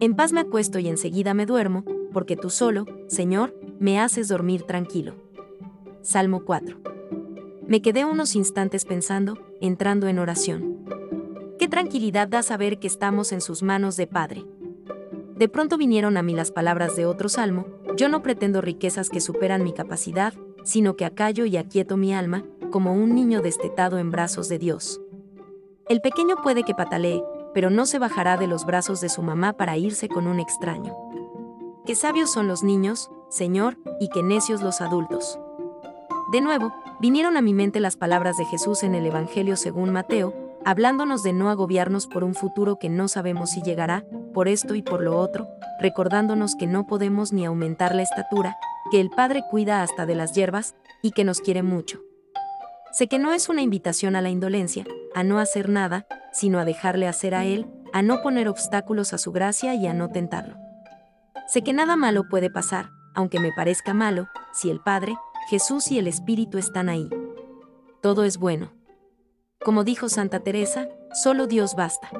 En paz me acuesto y enseguida me duermo, porque tú solo, Señor, me haces dormir tranquilo. Salmo 4. Me quedé unos instantes pensando, entrando en oración. Qué tranquilidad da saber que estamos en sus manos de Padre. De pronto vinieron a mí las palabras de otro salmo, yo no pretendo riquezas que superan mi capacidad, sino que acallo y aquieto mi alma, como un niño destetado en brazos de Dios. El pequeño puede que patalee, pero no se bajará de los brazos de su mamá para irse con un extraño. Qué sabios son los niños, Señor, y qué necios los adultos. De nuevo, vinieron a mi mente las palabras de Jesús en el Evangelio según Mateo, hablándonos de no agobiarnos por un futuro que no sabemos si llegará, por esto y por lo otro, recordándonos que no podemos ni aumentar la estatura, que el Padre cuida hasta de las hierbas, y que nos quiere mucho. Sé que no es una invitación a la indolencia, a no hacer nada, sino a dejarle hacer a Él, a no poner obstáculos a su gracia y a no tentarlo. Sé que nada malo puede pasar, aunque me parezca malo, si el Padre, Jesús y el Espíritu están ahí. Todo es bueno. Como dijo Santa Teresa, solo Dios basta.